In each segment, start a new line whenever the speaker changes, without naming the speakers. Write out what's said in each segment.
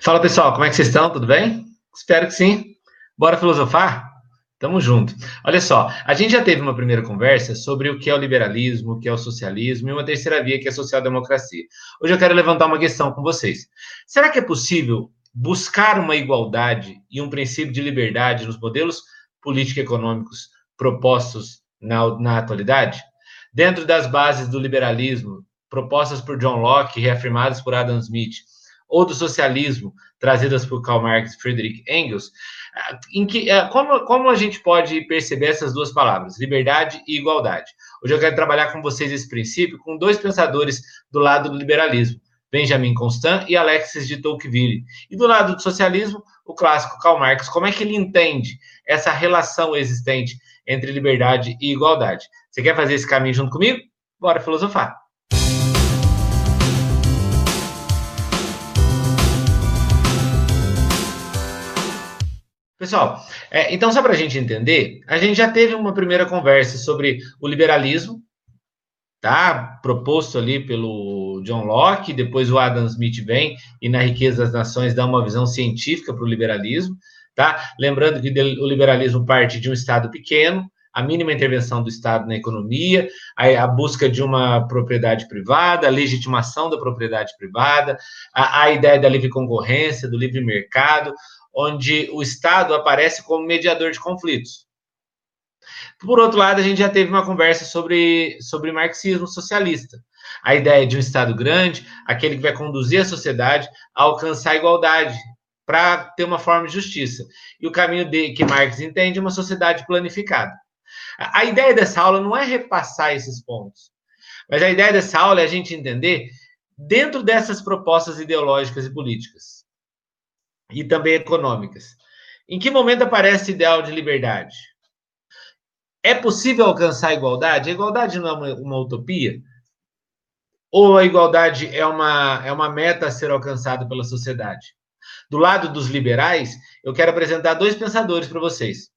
Fala pessoal, como é que vocês estão? Tudo bem? Espero que sim. Bora filosofar? Tamo junto. Olha só, a gente já teve uma primeira conversa sobre o que é o liberalismo, o que é o socialismo e uma terceira via que é a social-democracia. Hoje eu quero levantar uma questão com vocês. Será que é possível buscar uma igualdade e um princípio de liberdade nos modelos político-econômicos propostos na, na atualidade? Dentro das bases do liberalismo, propostas por John Locke, reafirmadas por Adam Smith, ou do socialismo, trazidas por Karl Marx e Friedrich Engels, em que, é, como, como a gente pode perceber essas duas palavras, liberdade e igualdade? Hoje eu quero trabalhar com vocês esse princípio com dois pensadores do lado do liberalismo, Benjamin Constant e Alexis de Tocqueville. E do lado do socialismo, o clássico Karl Marx. Como é que ele entende essa relação existente entre liberdade e igualdade? Você quer fazer esse caminho junto comigo? Bora filosofar! Pessoal, é, então só para a gente entender, a gente já teve uma primeira conversa sobre o liberalismo, tá? Proposto ali pelo John Locke, depois o Adam Smith vem e na Riqueza das Nações dá uma visão científica para o liberalismo, tá? Lembrando que o liberalismo parte de um Estado pequeno, a mínima intervenção do Estado na economia, a, busca de uma propriedade privada, a legitimação da propriedade privada, a, a ideia da livre concorrência, do livre mercado, onde o Estado aparece como mediador de conflitos. Por outro lado, a gente já teve uma conversa sobre, sobre marxismo socialista. A ideia de um Estado grande, aquele que vai conduzir a sociedade a alcançar a igualdade, para ter uma forma de justiça. E o caminho de, que Marx entende é uma sociedade planificada. A, a ideia dessa aula não é repassar esses pontos, mas a ideia dessa aula é a gente entender dentro dessas propostas ideológicas e políticas e também econômicas. Em que momento aparece o ideal de liberdade? É possível alcançar a igualdade? A igualdade não é uma, uma utopia? Ou a igualdade é uma, é uma meta a ser alcançada pela sociedade? Do lado dos liberais, eu quero apresentar dois pensadores para vocês.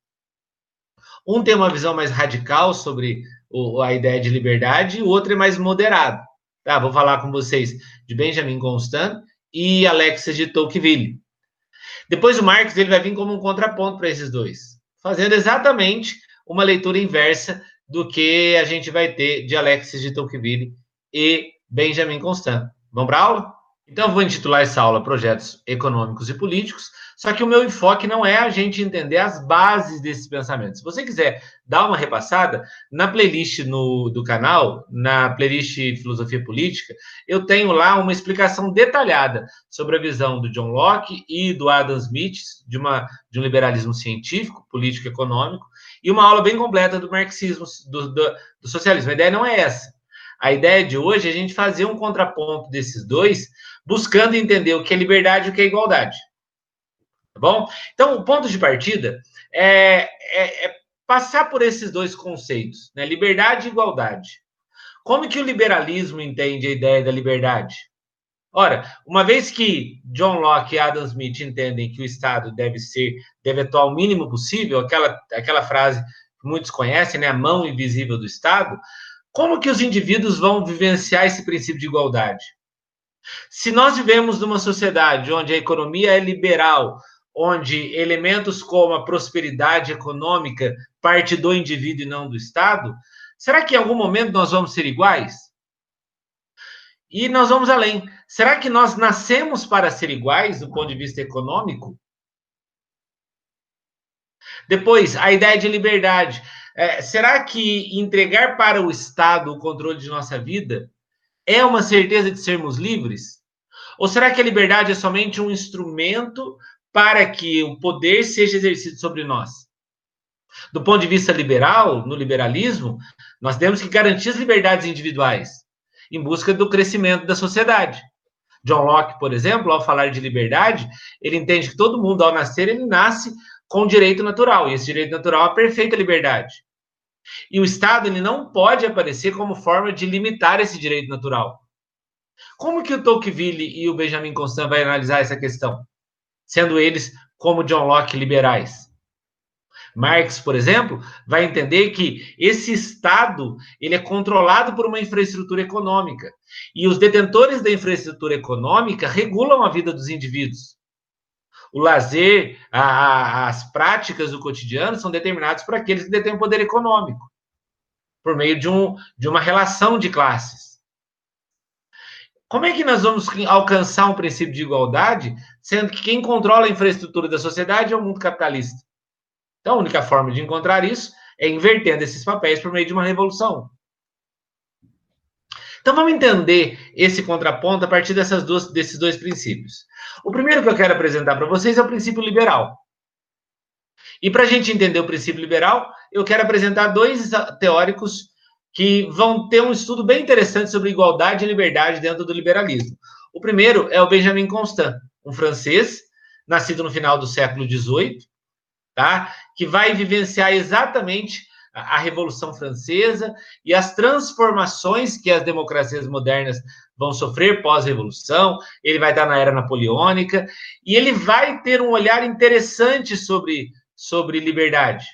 Um tem uma visão mais radical sobre o, a ideia de liberdade, e o outro é mais moderado. Tá, vou falar com vocês de Benjamin Constant e Alexis de Tocqueville. Depois o Marx ele vai vir como um contraponto para esses dois, fazendo exatamente uma leitura inversa do que a gente vai ter de Alexis de Tocqueville e Benjamin Constant. Vamos para aula? Então, eu vou intitular essa aula Projetos Econômicos e Políticos, só que o meu enfoque não é a gente entender as bases desses pensamentos. Se você quiser dar uma repassada, na playlist no, do canal, na playlist Filosofia Política, eu tenho lá uma explicação detalhada sobre a visão do John Locke e do Adam Smith, de, uma, de um liberalismo científico, político e econômico, e uma aula bem completa do marxismo, do, do, do socialismo. A ideia não é essa. A ideia de hoje é a gente fazer um contraponto desses dois buscando entender o que é liberdade e o que é igualdade. Tá bom? Então, o ponto de partida é, é, é passar por esses dois conceitos, né? Liberdade e igualdade. Como que o liberalismo entende a ideia da liberdade? Ora, uma vez que John Locke e Adam Smith entendem que o Estado deve ser, deve atuar o mínimo possível, aquela, aquela frase que muitos conhecem, né, a mão invisível do Estado, como que os indivíduos vão vivenciar esse princípio de igualdade? Se nós vivemos numa sociedade onde a economia é liberal, onde elementos como a prosperidade econômica parte do indivíduo e não do Estado, será que em algum momento nós vamos ser iguais? E nós vamos além. Será que nós nascemos para ser iguais do ponto de vista econômico? Depois, a ideia de liberdade. É, será que entregar para o Estado o controle de nossa vida é uma certeza de sermos livres? Ou será que a liberdade é somente um instrumento para que o poder seja exercido sobre nós? Do ponto de vista liberal, no liberalismo, nós temos que garantir as liberdades individuais em busca do crescimento da sociedade. John Locke, por exemplo, ao falar de liberdade, ele entende que todo mundo, ao nascer, ele nasce com direito natural, e esse direito natural é a perfeita liberdade. E o Estado ele não pode aparecer como forma de limitar esse direito natural. Como que o Tocqueville e o Benjamin Constant vai analisar essa questão? Sendo eles, como John Locke, liberais. Marx, por exemplo, vai entender que esse Estado ele é controlado por uma infraestrutura econômica e os detentores da infraestrutura econômica regulam a vida dos indivíduos. O lazer, a, a, as práticas do cotidiano são determinados por aqueles que detêm poder econômico, por meio de, um, de uma relação de classes. Como é que nós vamos alcançar um princípio de igualdade, sendo que quem controla a infraestrutura da sociedade é o mundo capitalista? Então, a única forma de encontrar isso é invertendo esses papéis por meio de uma revolução. Então, vamos entender esse contraponto a partir dessas duas, desses dois princípios. O primeiro que eu quero apresentar para vocês é o princípio liberal. E para a gente entender o princípio liberal, eu quero apresentar dois teóricos que vão ter um estudo bem interessante sobre igualdade e liberdade dentro do liberalismo. O primeiro é o Benjamin Constant, um francês, nascido no final do século XVIII, tá? que vai vivenciar exatamente a Revolução Francesa e as transformações que as democracias modernas vão sofrer pós-revolução. Ele vai estar na era napoleônica e ele vai ter um olhar interessante sobre, sobre liberdade.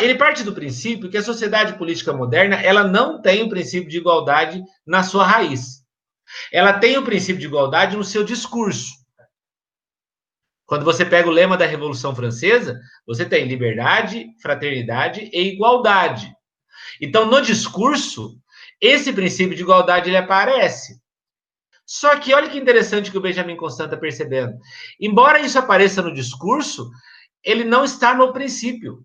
Ele parte do princípio que a sociedade política moderna ela não tem o princípio de igualdade na sua raiz. Ela tem o princípio de igualdade no seu discurso. Quando você pega o lema da Revolução Francesa, você tem liberdade, fraternidade e igualdade. Então, no discurso, esse princípio de igualdade ele aparece. Só que olha que interessante que o Benjamin Constant está percebendo. Embora isso apareça no discurso, ele não está no princípio.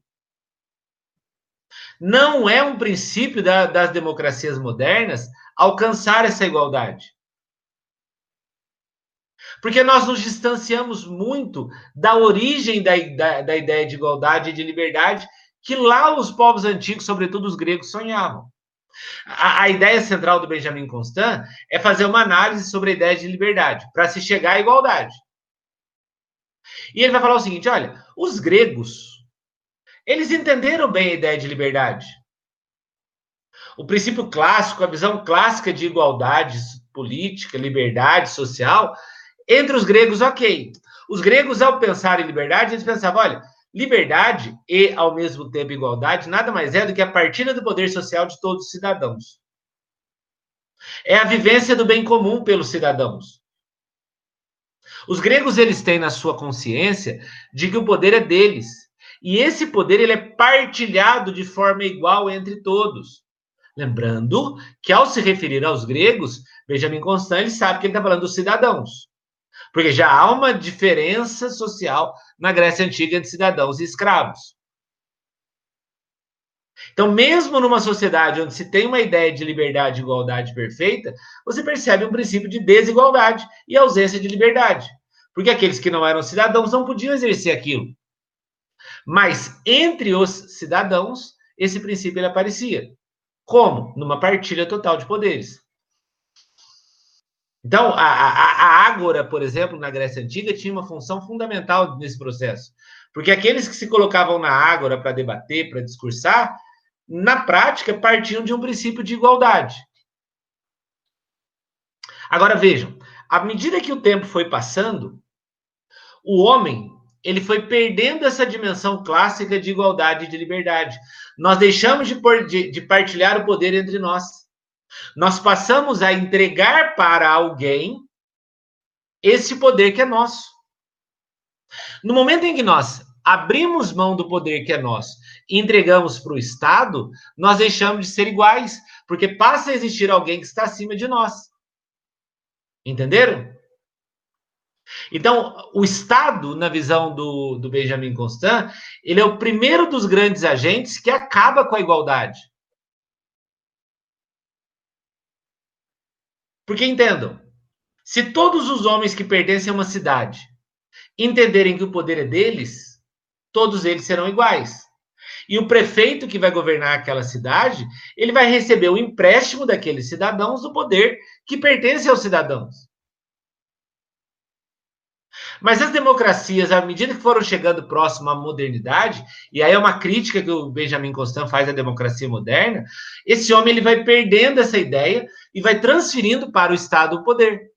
Não é um princípio da, das democracias modernas alcançar essa igualdade. Porque nós nos distanciamos muito da origem da, da, da ideia de igualdade e de liberdade que lá os povos antigos, sobretudo os gregos, sonhavam. A, a, ideia central do Benjamin Constant é fazer uma análise sobre a ideia de liberdade, para se chegar à igualdade. E ele vai falar o seguinte: olha, os gregos, eles entenderam bem a ideia de liberdade. O princípio clássico, a visão clássica de igualdade política, liberdade social, entre os gregos, ok. Os gregos, ao pensar em liberdade, eles pensavam: olha, liberdade e, ao mesmo tempo, igualdade nada mais é do que a partilha do poder social de todos os cidadãos. É a vivência do bem comum pelos cidadãos. Os gregos eles têm na sua consciência de que o poder é deles. E esse poder ele é partilhado de forma igual entre todos. Lembrando que ao se referir aos gregos, Benjamin Constant sabe que ele está falando dos cidadãos. Porque já há uma diferença social na Grécia Antiga entre cidadãos e escravos. Então, mesmo numa sociedade onde se tem uma ideia de liberdade e igualdade perfeita, você percebe um princípio de desigualdade e ausência de liberdade. Porque aqueles que não eram cidadãos não podiam exercer aquilo. Mas entre os cidadãos, esse princípio ele aparecia. Como? Numa partilha total de poderes. Então, a, a, a ágora, por exemplo, na Grécia Antiga, tinha uma função fundamental nesse processo. Porque aqueles que se colocavam na ágora para debater, para discursar, na prática partiam de um princípio de igualdade. Agora vejam, à medida que o tempo foi passando, o homem ele foi perdendo essa dimensão clássica de igualdade e de liberdade. Nós deixamos de, por, de, de partilhar o poder entre nós. Nós passamos a entregar para alguém esse poder que é nosso. No momento em que nós abrimos mão do poder que é nosso e entregamos para o Estado, nós deixamos de ser iguais, porque passa a existir alguém que está acima de nós. Entenderam? Então, o Estado, na visão do, do Benjamin Constant, ele é o primeiro dos grandes agentes que acaba com a igualdade. Porque entendam, se todos os homens que pertencem a uma cidade entenderem que o poder é deles, todos eles serão iguais. E o prefeito que vai governar aquela cidade, ele vai receber o empréstimo daqueles cidadãos do poder que pertence aos cidadãos. Mas as democracias, à medida que foram chegando próximo à modernidade, e aí é uma crítica que o Benjamin Constant faz à democracia moderna, esse homem ele vai perdendo essa ideia e vai transferindo para o Estado o poder.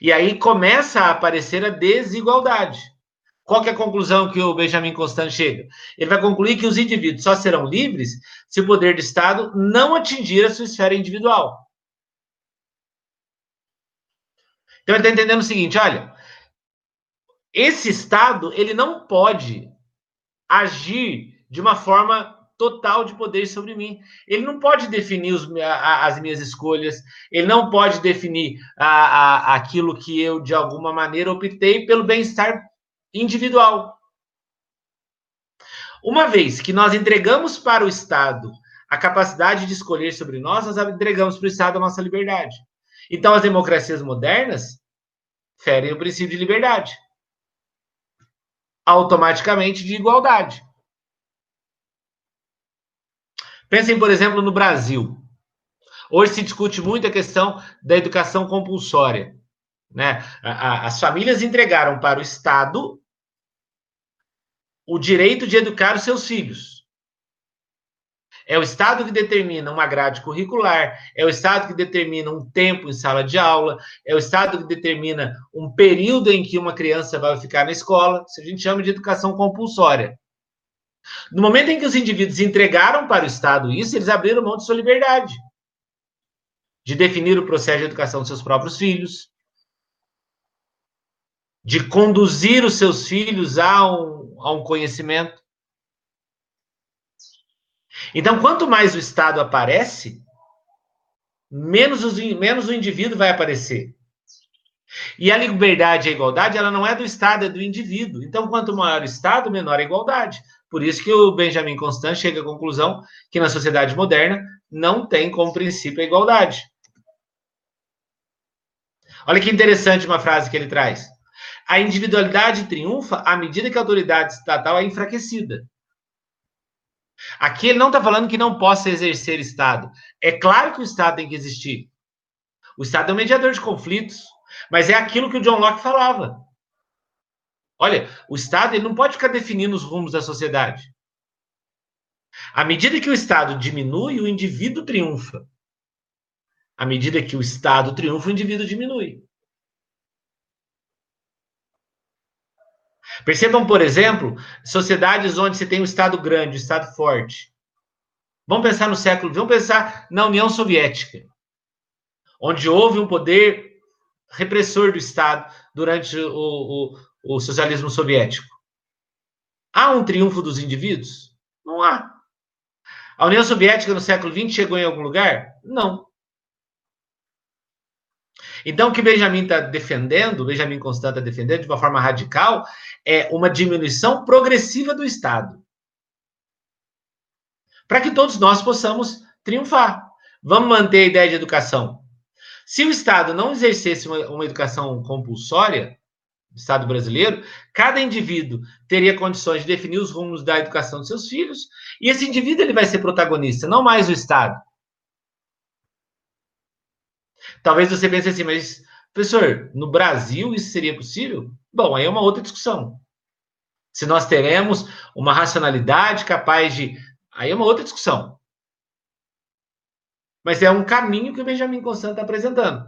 E aí começa a aparecer a desigualdade. Qual é a conclusão que o Benjamin Constant chega? Ele vai concluir que os indivíduos só serão livres se o poder do Estado não atingir a sua esfera individual. Então ele está entendendo o seguinte: olha, esse Estado ele não pode agir de uma forma total de poder sobre mim. Ele não pode definir os, a, as minhas escolhas, ele não pode definir a, a, aquilo que eu, de alguma maneira, optei pelo bem-estar individual. Uma vez que nós entregamos para o Estado a capacidade de escolher sobre nós, nós entregamos para o Estado a nossa liberdade. Então, as democracias modernas ferem o princípio de liberdade automaticamente de igualdade. Pensem, por exemplo, no Brasil. Hoje se discute muito a questão da educação compulsória. Né? As famílias entregaram para o Estado o direito de educar os seus filhos. É o Estado que determina uma grade curricular, é o Estado que determina um tempo em sala de aula, é o Estado que determina um período em que uma criança vai ficar na escola. Isso a gente chama de educação compulsória. No momento em que os indivíduos entregaram para o Estado isso, eles abriram mão de sua liberdade de definir o processo de educação dos seus próprios filhos, de conduzir os seus filhos a um, a um conhecimento. Então, quanto mais o Estado aparece, menos, os, menos o indivíduo vai aparecer. E a liberdade e a igualdade, ela não é do Estado, é do indivíduo. Então, quanto maior o Estado, menor a igualdade. Por isso que o Benjamin Constant chega à conclusão que na sociedade moderna não tem como princípio a igualdade. Olha que interessante uma frase que ele traz. A individualidade triunfa à medida que a autoridade estatal é enfraquecida. Aqui ele não está falando que não possa exercer Estado. É claro que o Estado tem que existir. O Estado é um mediador de conflitos, mas é aquilo que o John Locke falava. Olha, o Estado ele não pode ficar definindo os rumos da sociedade. À medida que o Estado diminui, o indivíduo triunfa. À medida que o Estado triunfa, o indivíduo diminui. Percebam, por exemplo, sociedades onde você tem um Estado grande, um Estado forte. Vamos pensar no século, vamos pensar na União Soviética, onde houve um poder repressor do Estado durante o, o, o socialismo soviético. Há um triunfo dos indivíduos? Não há. A União Soviética no século XX chegou em algum lugar? Não. Então, o que Benjamin está defendendo, Benjamin Constant está defendendo de uma forma radical, é uma diminuição progressiva do Estado. Para que todos nós possamos triunfar. Vamos manter a ideia de educação. Se o Estado não exercesse uma, uma educação compulsória, Estado brasileiro, cada indivíduo teria condições de definir os rumos da educação dos seus filhos, e esse indivíduo ele vai ser protagonista, não mais o Estado. Talvez você pense assim, mas, professor, no Brasil isso seria possível? Bom, aí é uma outra discussão. Se nós teremos uma racionalidade capaz de. Aí é uma outra discussão. Mas é um caminho que o Benjamin Constant está apresentando.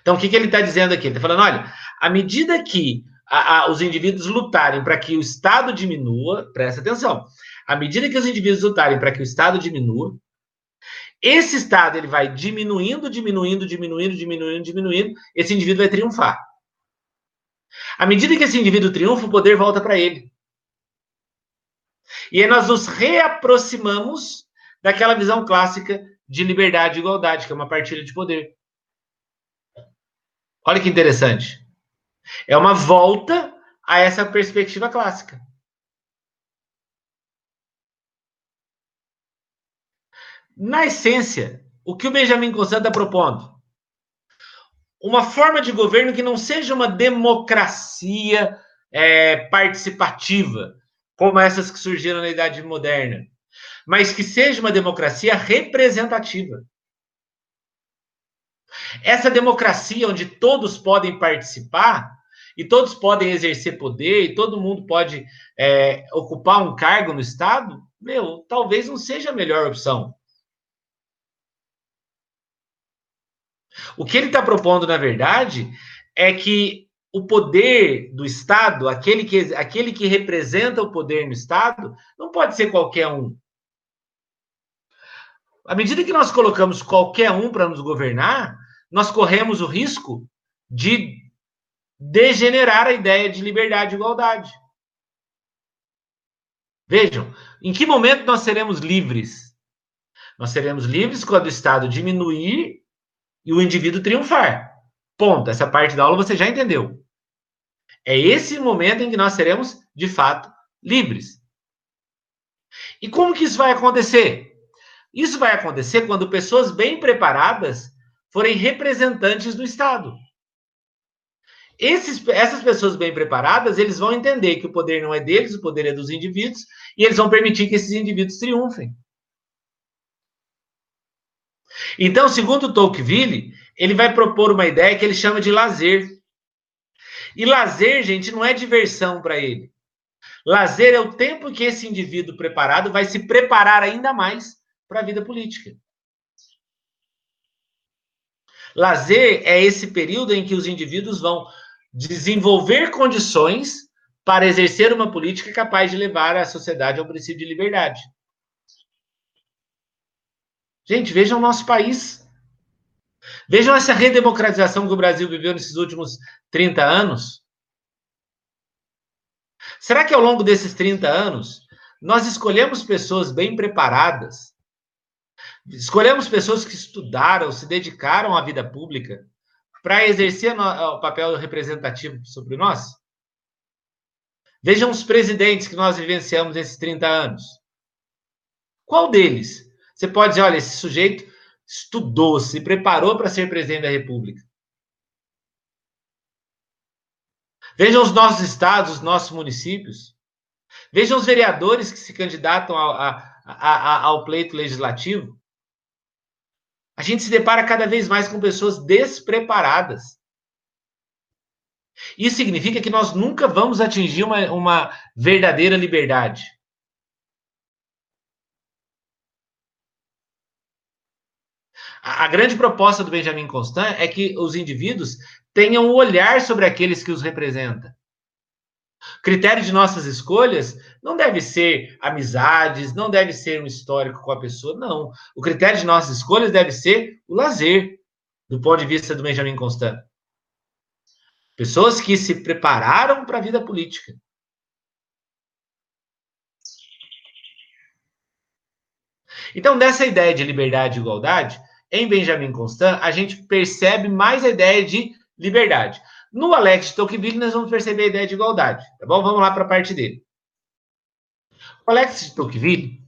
Então, o que, que ele está dizendo aqui? Ele está falando: olha, à medida que a, a, os indivíduos lutarem para que o Estado diminua, presta atenção, à medida que os indivíduos lutarem para que o Estado diminua, esse Estado ele vai diminuindo, diminuindo, diminuindo, diminuindo, diminuindo, esse indivíduo vai triunfar. À medida que esse indivíduo triunfa, o poder volta para ele. E aí nós nos reaproximamos daquela visão clássica de liberdade e igualdade, que é uma partilha de poder. Olha que interessante. É uma volta a essa perspectiva clássica. Na essência, o que o Benjamin Constant está propondo? Uma forma de governo que não seja uma democracia é, participativa, como essas que surgiram na Idade Moderna, mas que seja uma democracia representativa. Essa democracia onde todos podem participar e todos podem exercer poder e todo mundo pode é, ocupar um cargo no Estado, meu, talvez não seja a melhor opção. O que ele está propondo, na verdade, é que o poder do Estado, aquele que, aquele que representa o poder no Estado, não pode ser qualquer um. À medida que nós colocamos qualquer um para nos governar, nós corremos o risco de degenerar a ideia de liberdade e igualdade. Vejam, em que momento nós seremos livres? Nós seremos livres quando o Estado diminuir e o indivíduo triunfar. Ponto. Essa parte da aula você já entendeu. É esse momento em que nós seremos, de fato, livres. E como que isso vai acontecer? Isso vai acontecer quando pessoas bem preparadas forem representantes do Estado. Esses, essas pessoas bem preparadas, eles vão entender que o poder não é deles, o poder é dos indivíduos, e eles vão permitir que esses indivíduos triunfem. Então, segundo Tocqueville, ele vai propor uma ideia que ele chama de lazer. E lazer, gente, não é diversão para ele. Lazer é o tempo que esse indivíduo preparado vai se preparar ainda mais para a vida política. Lazer é esse período em que os indivíduos vão desenvolver condições para exercer uma política capaz de levar a sociedade ao princípio de liberdade. Gente, vejam o nosso país. Vejam essa redemocratização que o Brasil viveu nesses últimos 30 anos. Será que ao longo desses 30 anos nós escolhemos pessoas bem preparadas? Escolhemos pessoas que estudaram, se dedicaram à vida pública para exercer o papel representativo sobre nós? Vejam os presidentes que nós vivenciamos nesses 30 anos. Qual deles? Você pode dizer, olha, esse sujeito estudou, se preparou para ser presidente da República. Vejam os nossos estados, os nossos municípios. Vejam os vereadores que se candidatam ao, a, a, ao pleito legislativo. A gente se depara cada vez mais com pessoas despreparadas. Isso significa que nós nunca vamos atingir uma, uma verdadeira liberdade. A, grande proposta do Benjamin Constant é que os indivíduos tenham um olhar sobre aqueles que os representam. O critério de nossas escolhas não deve ser amizades, não deve ser um histórico com a pessoa, não. O critério de nossas escolhas deve ser o lazer, do ponto de vista do Benjamin Constant. Pessoas que se prepararam para a vida política. Então, dessa ideia de liberdade e igualdade, em Benjamin Constant, a gente percebe mais a ideia de liberdade. No Alex Tocqueville, nós vamos perceber a ideia de igualdade, tá bom? Vamos lá para a parte dele. O Alex Tocqueville,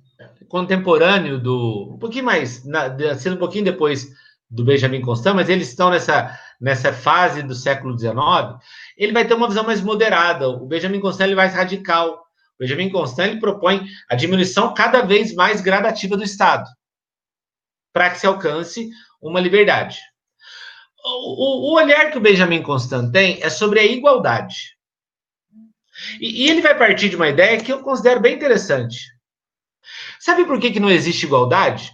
contemporâneo do. Um pouquinho mais, na, sendo um pouquinho depois do Benjamin Constant, mas eles estão nessa, nessa fase do século XIX, ele vai ter uma visão mais moderada. O Benjamin Constant ele vai radical. O Benjamin Constant ele propõe a diminuição cada vez mais gradativa do Estado, para que se alcance uma liberdade o, o, olhar que o Benjamin Constant tem é sobre a igualdade. E, e, ele vai partir de uma ideia que eu considero bem interessante. Sabe por que, que não existe igualdade?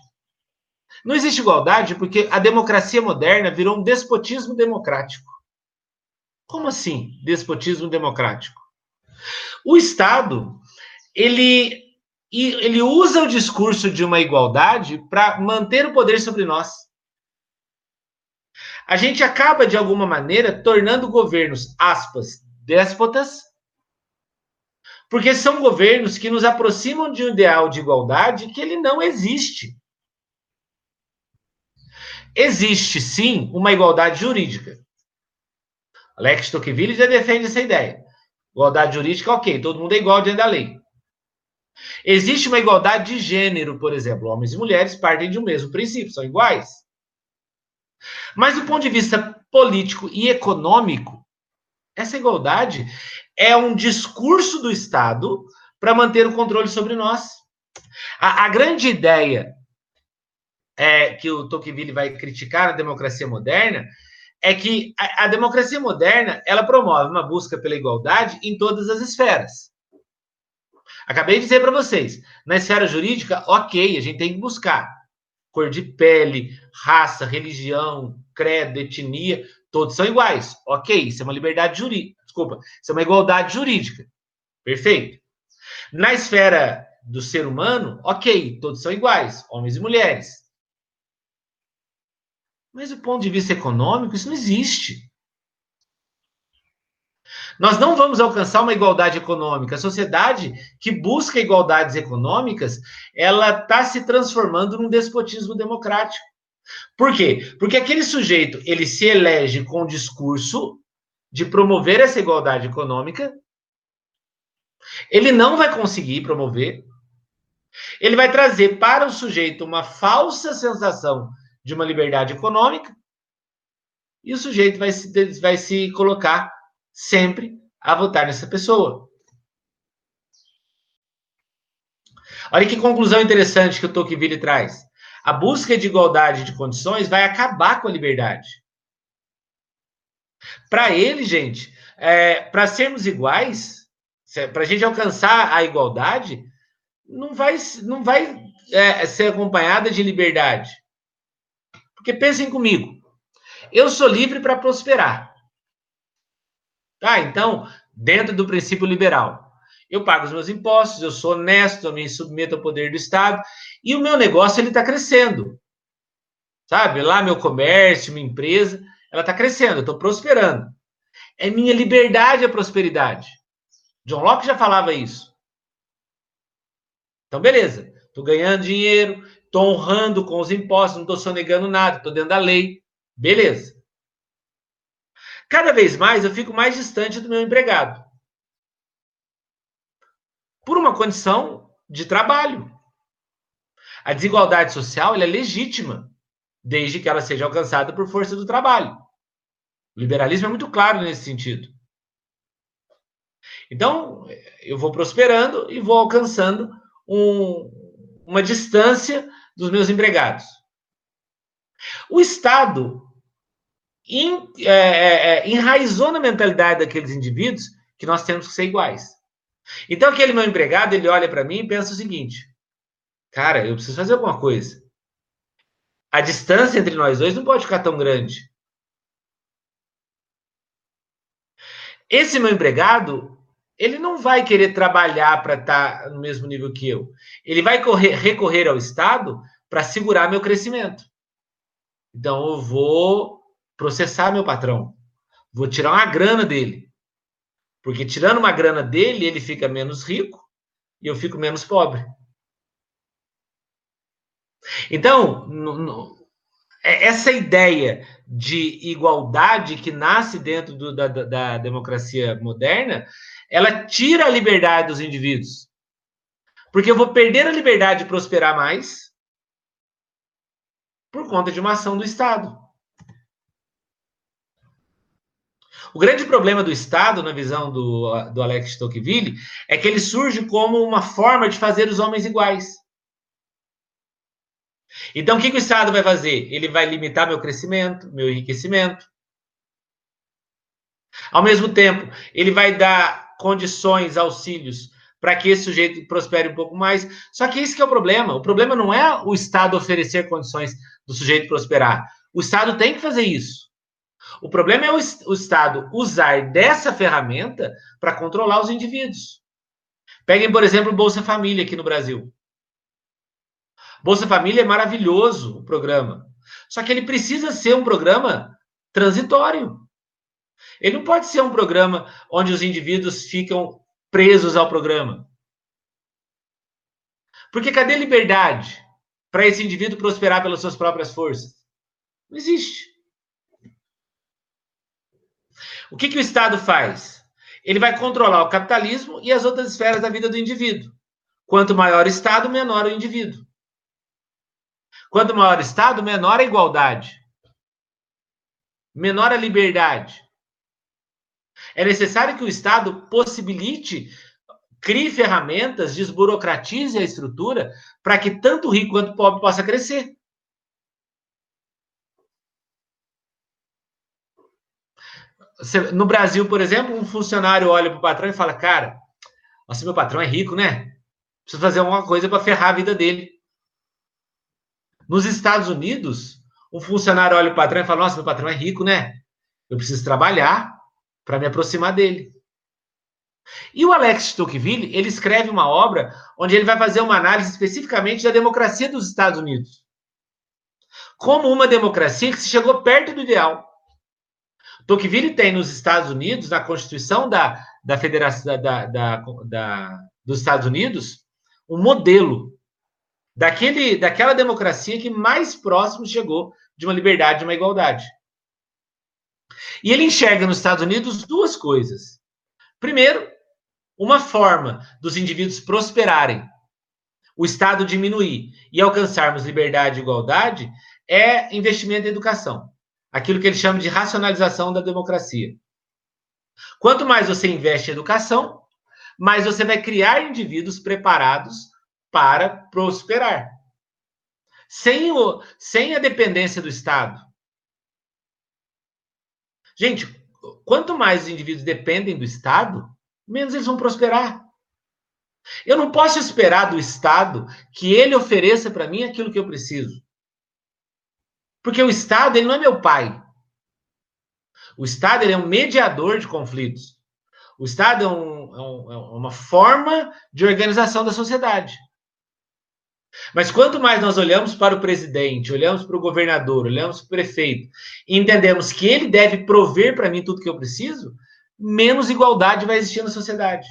Não existe igualdade porque a democracia moderna virou um despotismo democrático. Como assim, despotismo democrático? O Estado, ele, ele usa o discurso de uma igualdade para manter o poder sobre nós a gente acaba, de alguma maneira, tornando governos, aspas, déspotas, porque são governos que nos aproximam de um ideal de igualdade que ele não existe. Existe, sim, uma igualdade jurídica. Alex Tocqueville já defende essa ideia. Igualdade jurídica, ok, todo mundo é igual diante da lei. Existe uma igualdade de gênero, por exemplo. Homens e mulheres partem de um mesmo princípio, são iguais. Mas do ponto de vista político e econômico, essa igualdade é um discurso do Estado para manter o controle sobre nós. A, a grande ideia é, que o Tocqueville vai criticar na democracia moderna é que a, a democracia moderna ela promove uma busca pela igualdade em todas as esferas. Acabei de dizer para vocês, na esfera jurídica, ok, a gente tem que buscar cor de pele, raça, religião, credo, etnia, todos são iguais. Ok, isso é uma liberdade jurídica. Desculpa, isso é uma igualdade jurídica. Perfeito. Na esfera do ser humano, ok, todos são iguais, homens e mulheres. Mas do ponto de vista econômico, isso não existe. Nós não vamos alcançar uma igualdade econômica. A sociedade que busca igualdades econômicas, ela está se transformando num despotismo democrático. Por quê? Porque aquele sujeito, ele se elege com o discurso de promover essa igualdade econômica, ele não vai conseguir promover, ele vai trazer para o sujeito uma falsa sensação de uma liberdade econômica, e o sujeito vai se, vai se colocar sempre a votar nessa pessoa. Olha que conclusão interessante que o Tocqueville traz. A busca de igualdade de condições vai acabar com a liberdade. Para ele, gente, é, para sermos iguais, para a gente alcançar a igualdade, não vai, não vai é, ser acompanhada de liberdade. Porque pensem comigo, eu sou livre para prosperar. Tá? Então, dentro do princípio liberal, eu pago os meus impostos, eu sou honesto, eu me submeto ao poder do Estado e o meu negócio ele está crescendo, sabe? Lá meu comércio, minha empresa, ela está crescendo, eu estou prosperando. É minha liberdade a prosperidade. John Locke já falava isso. Então, beleza. Estou ganhando dinheiro, estou honrando com os impostos, não estou sonegando nada, estou dentro da lei. Beleza. Cada vez mais eu fico mais distante do meu empregado. Por uma condição de trabalho. A desigualdade social é legítima, desde que ela seja alcançada por força do trabalho. O liberalismo é muito claro nesse sentido. Então, eu vou prosperando e vou alcançando um, uma distância dos meus empregados. O Estado é, é, é, enraizou na mentalidade daqueles indivíduos que nós temos que ser iguais. Então, aquele meu empregado, ele olha para mim e pensa o seguinte: cara, eu preciso fazer alguma coisa. A distância entre nós dois não pode ficar tão grande. Esse meu empregado, ele não vai querer trabalhar para estar tá no mesmo nível que eu. Ele vai correr, recorrer ao Estado para segurar meu crescimento. Então, eu vou processar meu patrão. Vou tirar uma grana dele. Porque tirando uma grana dele, ele fica menos rico e eu fico menos pobre. Então, é, essa ideia de igualdade que nasce dentro do, da, da democracia moderna, ela tira a liberdade dos indivíduos. Porque eu vou perder a liberdade de prosperar mais por conta de uma ação do Estado. O grande problema do Estado, na visão do, do Alex Tocqueville, é que ele surge como uma forma de fazer os homens iguais. Então, o que, que o Estado vai fazer? Ele vai limitar meu crescimento, meu enriquecimento. Ao mesmo tempo, ele vai dar condições, auxílios para que esse sujeito prospere um pouco mais. Só que esse que é o problema. O problema não é o Estado oferecer condições do sujeito prosperar. O Estado tem que fazer isso. O problema é o, o Estado usar dessa ferramenta para controlar os indivíduos. Peguem, por exemplo, o Bolsa Família aqui no Brasil. Bolsa Família é maravilhoso o programa. Só que ele precisa ser um programa transitório. Ele não pode ser um programa onde os indivíduos ficam presos ao programa. Porque cadê liberdade para esse indivíduo prosperar pelas suas próprias forças? Não existe. O que, que o Estado faz? Ele vai controlar o capitalismo e as outras esferas da vida do indivíduo. Quanto maior o Estado, menor o indivíduo. Quanto maior o Estado, menor a igualdade. Menor a liberdade. É necessário que o Estado possibilite, crie ferramentas, desburocratize a estrutura para que tanto o rico quanto o pobre possa crescer. No Brasil, por exemplo, um funcionário olha para o patrão e fala: Cara, nossa, meu patrão é rico, né? Preciso fazer alguma coisa para ferrar a vida dele. Nos Estados Unidos, um funcionário olha o patrão e fala: Nossa, meu patrão é rico, né? Eu preciso trabalhar para me aproximar dele. E o Alex Tocqueville, ele escreve uma obra onde ele vai fazer uma análise especificamente da democracia dos Estados Unidos. Como uma democracia que se chegou perto do ideal. Tocqueville tem nos Estados Unidos, na Constituição da, da Federação da, da, da, dos Estados Unidos, um modelo daquele, daquela democracia que mais próximo chegou de uma liberdade, de uma igualdade. E ele enxerga nos Estados Unidos duas coisas. Primeiro, uma forma dos indivíduos prosperarem, o Estado diminuir e alcançarmos liberdade e igualdade é investimento em educação. Aquilo que ele chama de racionalização da democracia. Quanto mais você investe em educação, mais você vai criar indivíduos preparados para prosperar. Sem, o, sem a dependência do Estado. Gente, quanto mais os indivíduos dependem do Estado, menos eles vão prosperar. Eu não posso esperar do Estado que ele ofereça para mim aquilo que eu preciso. Porque o Estado, ele não é meu pai. O Estado, ele é um mediador de conflitos. O Estado é, um, é, um, é uma forma de organização da sociedade. Mas quanto mais nós olhamos para o presidente, olhamos para o governador, olhamos para o prefeito e entendemos que ele deve prover para mim tudo que eu preciso, menos igualdade vai existir na sociedade.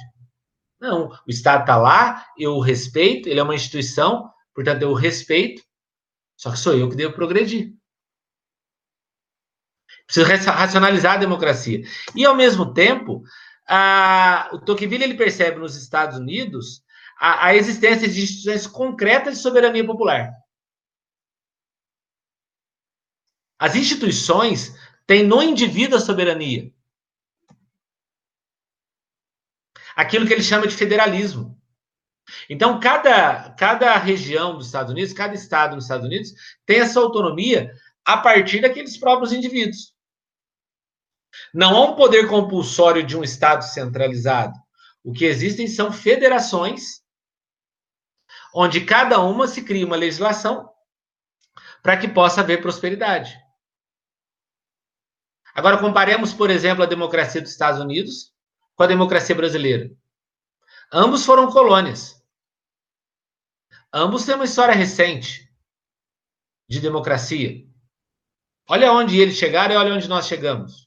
Não, o Estado está lá, eu o respeito, ele é uma instituição, portanto eu o respeito, só que sou eu que devo progredir. Preciso racionalizar a democracia. E, ao mesmo tempo, a, o Tocqueville ele percebe nos Estados Unidos a, a existência de instituições concretas de soberania popular. As instituições têm no indivíduo a soberania. Aquilo que ele chama de federalismo. Então, cada, cada região dos Estados Unidos, cada estado dos Estados Unidos, tem essa autonomia a partir daqueles próprios indivíduos. Não há um poder compulsório de um Estado centralizado. O que existem são federações, onde cada uma se cria uma legislação para que possa haver prosperidade. Agora, comparemos, por exemplo, a democracia dos Estados Unidos com a democracia brasileira. Ambos foram colônias. Ambos têm uma história recente de democracia. Olha onde eles chegaram e olha onde nós chegamos.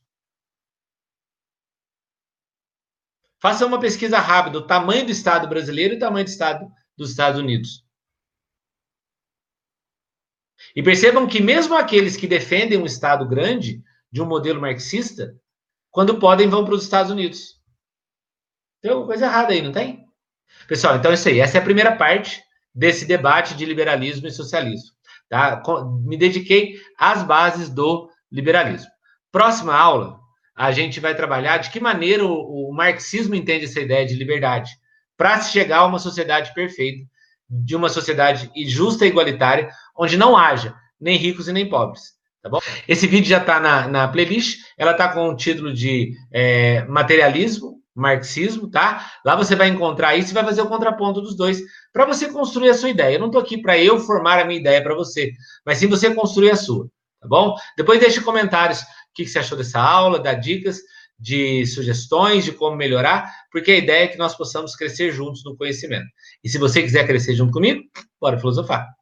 Faça uma pesquisa rápida, o tamanho do Estado brasileiro e o tamanho do Estado dos Estados Unidos. E percebam que mesmo aqueles que defendem um Estado grande, de um modelo marxista, quando podem, vão para os Estados Unidos. Tem alguma coisa errada aí, não tem? Pessoal, então é isso aí. Essa é a primeira parte desse debate de liberalismo e socialismo. Tá? Me dediquei às bases do liberalismo. Próxima aula, a gente vai trabalhar de que maneira o, o marxismo entende essa ideia de liberdade para se chegar a uma sociedade perfeita, de uma sociedade justa e igualitária, onde não haja nem ricos e nem pobres. Tá bom? Esse vídeo já está na, na playlist, ela está com o título de é, Materialismo, Marxismo, tá? Lá você vai encontrar isso e vai fazer o contraponto dos dois para você construir a sua ideia. Eu não estou aqui para eu formar a minha ideia para você, mas sim você construir a sua, tá bom? Depois deixe comentários que você achou dessa aula, dá dicas de sugestões de como melhorar, porque a ideia é que nós possamos crescer juntos no conhecimento. E se você quiser crescer junto comigo, bora filosofar.